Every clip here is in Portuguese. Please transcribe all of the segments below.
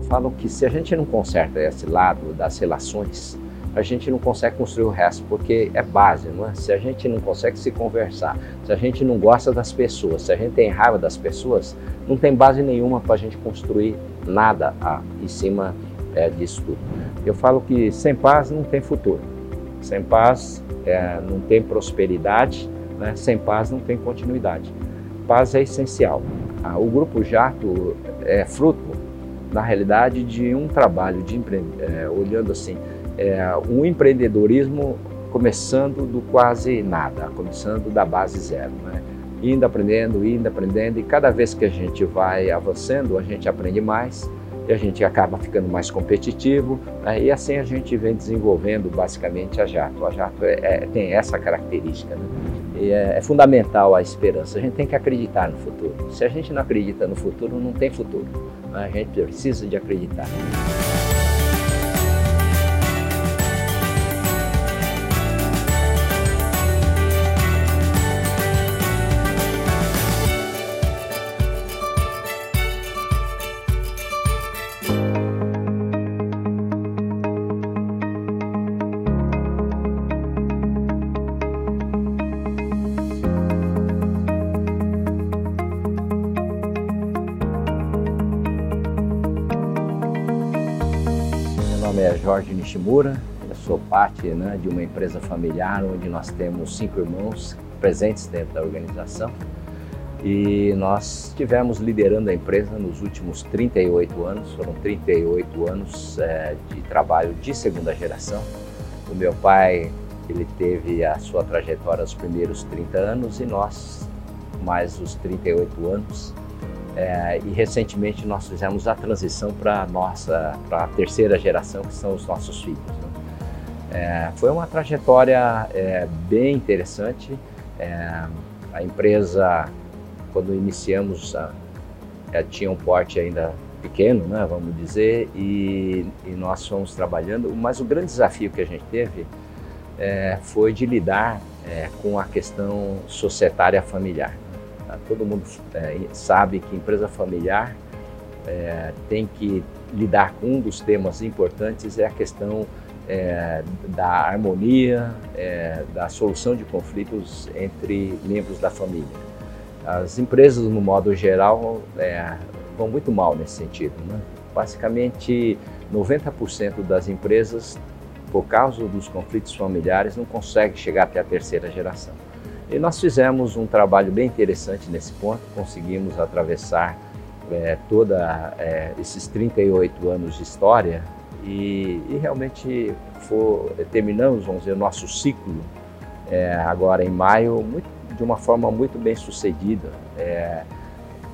Eu falo que se a gente não conserta esse lado das relações, a gente não consegue construir o resto, porque é base, não é? Se a gente não consegue se conversar, se a gente não gosta das pessoas, se a gente tem raiva das pessoas, não tem base nenhuma para a gente construir nada ah, em cima é, disso tudo. Eu falo que sem paz não tem futuro, sem paz é, não tem prosperidade, né? sem paz não tem continuidade. Paz é essencial. Ah, o Grupo Jato é fruto, na realidade, de um trabalho de é, olhando assim é, um empreendedorismo começando do quase nada, começando da base zero, né? indo aprendendo, indo aprendendo, e cada vez que a gente vai avançando, a gente aprende mais e a gente acaba ficando mais competitivo, né? e assim a gente vem desenvolvendo basicamente a Jato. A Jato é, é, tem essa característica, né? É, é fundamental a esperança, a gente tem que acreditar no futuro. Se a gente não acredita no futuro, não tem futuro, a gente precisa de acreditar. Jorge Nishimura, eu sou parte né, de uma empresa familiar onde nós temos cinco irmãos presentes dentro da organização. E nós tivemos liderando a empresa nos últimos 38 anos, foram 38 anos é, de trabalho de segunda geração. O meu pai ele teve a sua trajetória nos primeiros 30 anos e nós mais os 38 anos é, e recentemente nós fizemos a transição para a nossa, para a terceira geração, que são os nossos filhos. Né? É, foi uma trajetória é, bem interessante. É, a empresa, quando iniciamos, a, é, tinha um porte ainda pequeno, né, vamos dizer, e, e, nós fomos trabalhando. Mas o grande desafio que a gente teve é, foi de lidar com a questão societária familiar. Tá? Todo mundo é, sabe que empresa familiar é, tem que lidar com um dos temas importantes é a questão é, da harmonia, é, da solução de conflitos entre membros da família. As empresas, no modo geral, é, vão muito mal nesse sentido. Né? Basicamente, 90% das empresas, por causa dos conflitos familiares, não conseguem chegar até a terceira geração. E nós fizemos um trabalho bem interessante nesse ponto, conseguimos atravessar é, toda é, esses 38 anos de história e, e realmente for, terminamos, vamos dizer, nosso ciclo é, agora em maio muito, de uma forma muito bem sucedida, é,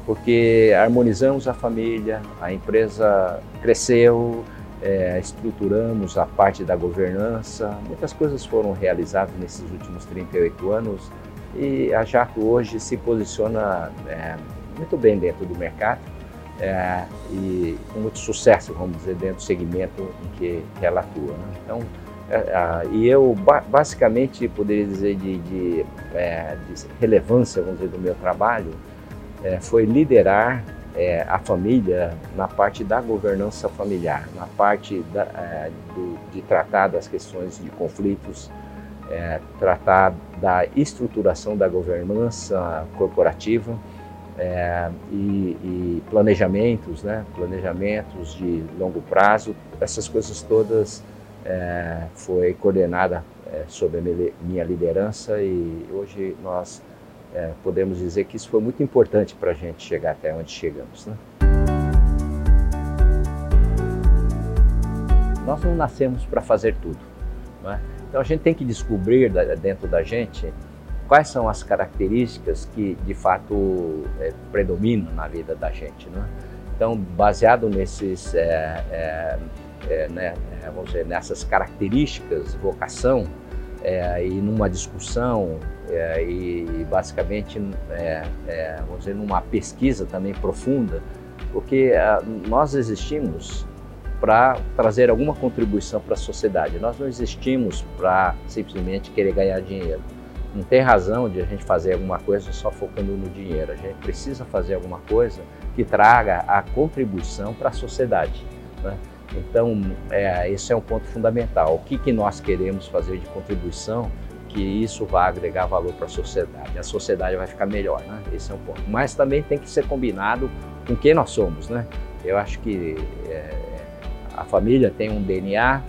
porque harmonizamos a família, a empresa cresceu, é, estruturamos a parte da governança, muitas coisas foram realizadas nesses últimos 38 anos e a Jato hoje se posiciona é, muito bem dentro do mercado é, e com muito sucesso, vamos dizer, dentro do segmento em que, que ela atua. Né? Então, é, e eu basicamente poderia dizer de, de, é, de, relevância, vamos dizer, do meu trabalho, é, foi liderar é, a família na parte da governança familiar, na parte da, do, de tratar das questões de conflitos, é, tratar da estruturação da governança corporativa é, e, e, planejamentos, né? planejamentos de longo prazo, essas coisas todas é, foi coordenada é, sob a minha liderança e hoje nós é, podemos dizer que isso foi muito importante para a gente chegar até onde chegamos. Né? Nós não nascemos para fazer tudo. Não é? Então a gente tem que descobrir dentro da gente quais são as características que de fato é, predominam na vida da gente. Né? Então, baseado nesses, é, é, é né, é, vamos dizer, nessas características, vocação, é, e numa discussão e basicamente, vamos dizer, numa pesquisa também profunda, porque nós existimos para trazer alguma contribuição para a sociedade. Nós não existimos para simplesmente querer ganhar dinheiro. Não tem razão de a gente fazer alguma coisa só focando no dinheiro. A gente precisa fazer alguma coisa que traga a contribuição para a sociedade. Né? Então, é, esse é um ponto fundamental. O que, que nós queremos fazer de contribuição que isso vai agregar valor para a sociedade. A sociedade vai ficar melhor, né? Esse é um ponto. Mas também tem que ser combinado com quem nós somos, né? Eu acho que é, a família tem um DNA,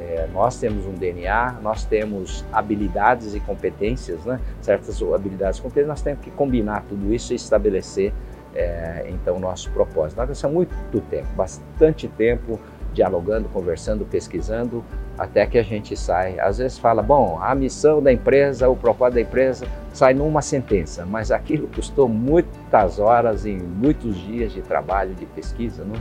é, nós temos um DNA, nós temos habilidades e competências, né? certas habilidades e competências, nós temos que combinar tudo isso e estabelecer é, então o nosso propósito. Nós gastamos muito tempo, bastante tempo dialogando, conversando, pesquisando, até que a gente sai. Às vezes fala, bom, a missão da empresa, o propósito da empresa sai numa sentença, mas aquilo custou muitas horas e muitos dias de trabalho, de pesquisa, não?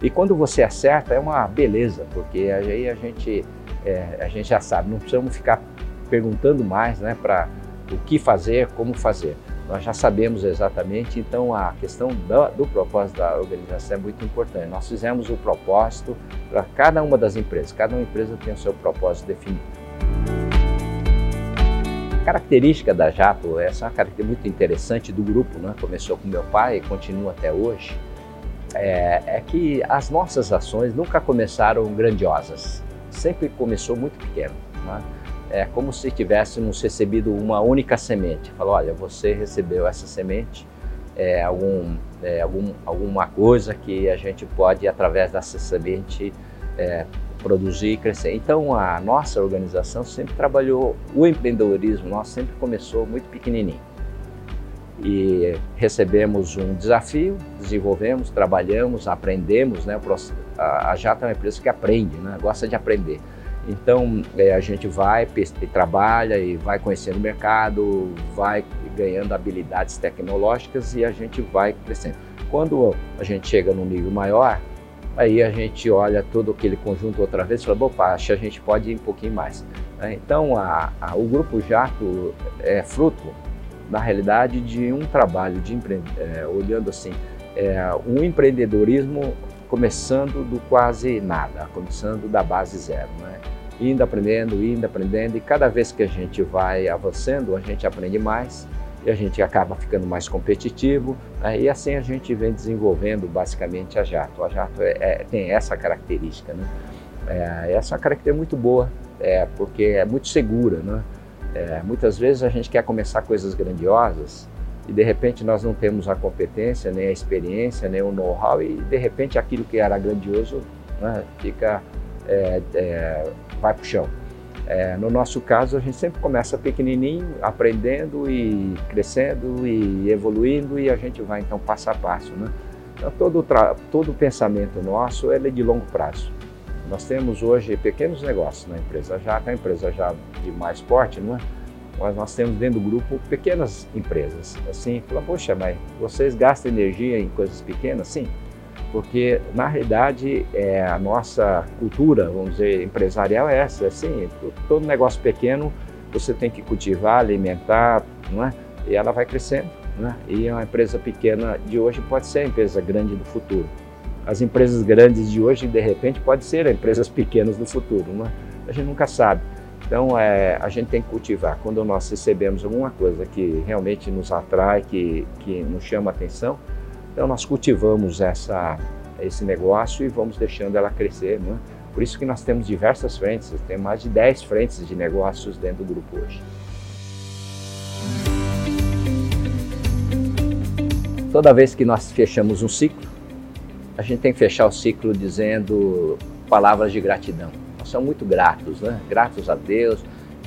E quando você acerta é uma beleza, porque aí a gente, é, a gente já sabe, não precisamos ficar perguntando mais né, para o que fazer, como fazer. Nós já sabemos exatamente, então a questão do, do propósito da organização é muito importante. Nós fizemos o propósito para cada uma das empresas, cada uma empresa tem o seu propósito definido. A característica da Jato, essa é uma característica muito interessante do grupo, né? começou com meu pai e continua até hoje, é, é que as nossas ações nunca começaram grandiosas, sempre começou muito pequeno. Né? É como se tivéssemos recebido uma única semente. Falou, olha, você recebeu essa semente, é, algum, é, algum, alguma coisa que a gente pode, através dessa semente, é, produzir e crescer. Então, a nossa organização sempre trabalhou, o empreendedorismo nosso sempre começou muito pequenininho e recebemos um desafio, desenvolvemos, trabalhamos, aprendemos, né? A Jata é uma empresa que aprende, né? Gosta de aprender. Então é, a gente vai e trabalha e vai conhecendo o mercado, vai ganhando habilidades tecnológicas e a gente vai crescendo. Quando a gente chega num nível maior, aí a gente olha todo aquele conjunto outra vez e fala, opa, acho que a gente pode ir um pouquinho mais. Né? Então a, a, o Grupo Jato é fruto na realidade, de um trabalho de é, olhando assim, é, um empreendedorismo começando do quase nada, começando da base zero, né? Indo aprendendo, indo aprendendo, e cada vez que a gente vai avançando, a gente aprende mais e a gente acaba ficando mais competitivo, né? e assim a gente vem desenvolvendo basicamente a Jato. A Jato é, é, tem essa característica, né? É, essa é característica muito boa, é, porque é muito segura, né? É, muitas vezes a gente quer começar coisas grandiosas e de repente nós não temos a competência, nem a experiência, nem o know-how e de repente aquilo que era grandioso né, fica, é, é, vai para o chão. É, no nosso caso, a gente sempre começa pequenininho, aprendendo e crescendo e evoluindo e a gente vai então passo a passo. Né? Então, todo, todo pensamento nosso é de longo prazo. Nós temos hoje pequenos negócios na empresa já, a empresa já de mais porte, não é? Mas nós temos dentro do grupo pequenas empresas. Assim, fala, poxa, mas vocês gastam energia em coisas pequenas? Sim, porque na realidade é, a nossa cultura, vamos dizer, empresarial é essa. Assim, todo negócio pequeno você tem que cultivar, alimentar, não é? E ela vai crescendo. Né? E uma empresa pequena de hoje pode ser a empresa grande do futuro as empresas grandes de hoje, de repente, pode ser empresas pequenas do futuro, não é? a gente nunca sabe. Então, é, a gente tem que cultivar. Quando nós recebemos alguma coisa que realmente nos atrai, que, que nos chama a atenção, então nós cultivamos essa, esse negócio e vamos deixando ela crescer. Não é? Por isso que nós temos diversas frentes, tem mais de 10 frentes de negócios dentro do grupo hoje. Toda vez que nós fechamos um ciclo, a gente tem que fechar o ciclo dizendo palavras de gratidão. Nós somos muito gratos, né? Gratos a Deus,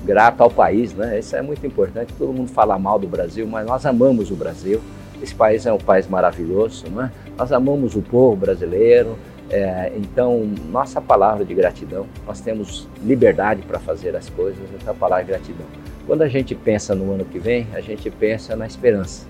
grato ao país, né? Isso é muito importante. Todo mundo fala mal do Brasil, mas nós amamos o Brasil. Esse país é um país maravilhoso, né? Nós amamos o povo brasileiro. É, então, nossa palavra de gratidão, nós temos liberdade para fazer as coisas, então a palavra de gratidão. Quando a gente pensa no ano que vem, a gente pensa na esperança.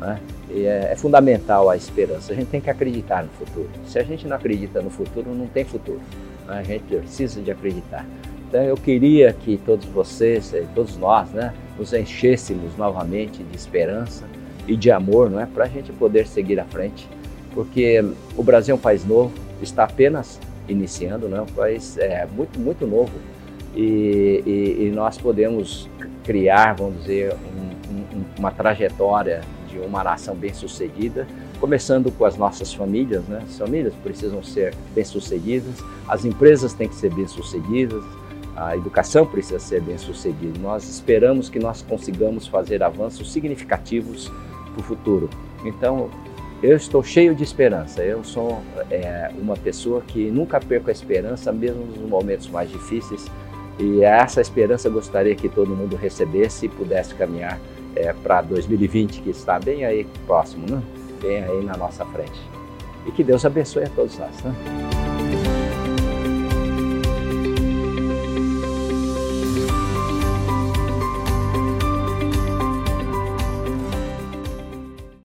Né? E é, é, fundamental a esperança. A gente tem que acreditar no futuro. Se a gente não acredita no futuro, não tem futuro. Né? A gente precisa de acreditar. Então eu queria que todos vocês, eh, todos nós, né, nos enchêssemos novamente de esperança e de amor, não é, para a gente poder seguir à frente, porque o Brasil é um país novo, está apenas iniciando, não é um país é, muito muito novo e, e, e nós podemos criar, vamos dizer, um, um, uma trajetória de uma nação bem-sucedida começando com as nossas famílias, né? As famílias precisam ser bem-sucedidas, as empresas têm que ser bem-sucedidas, a educação precisa ser bem-sucedida. Nós esperamos que nós consigamos fazer avanços significativos para o futuro. Então, eu estou cheio de esperança. Eu sou é, uma pessoa que nunca perco a esperança, mesmo nos momentos mais difíceis. E essa esperança eu gostaria que todo mundo recebesse e pudesse caminhar é, para 2020, que está bem aí próximo, né? bem aí na nossa frente. E que Deus abençoe a todos nós. Né?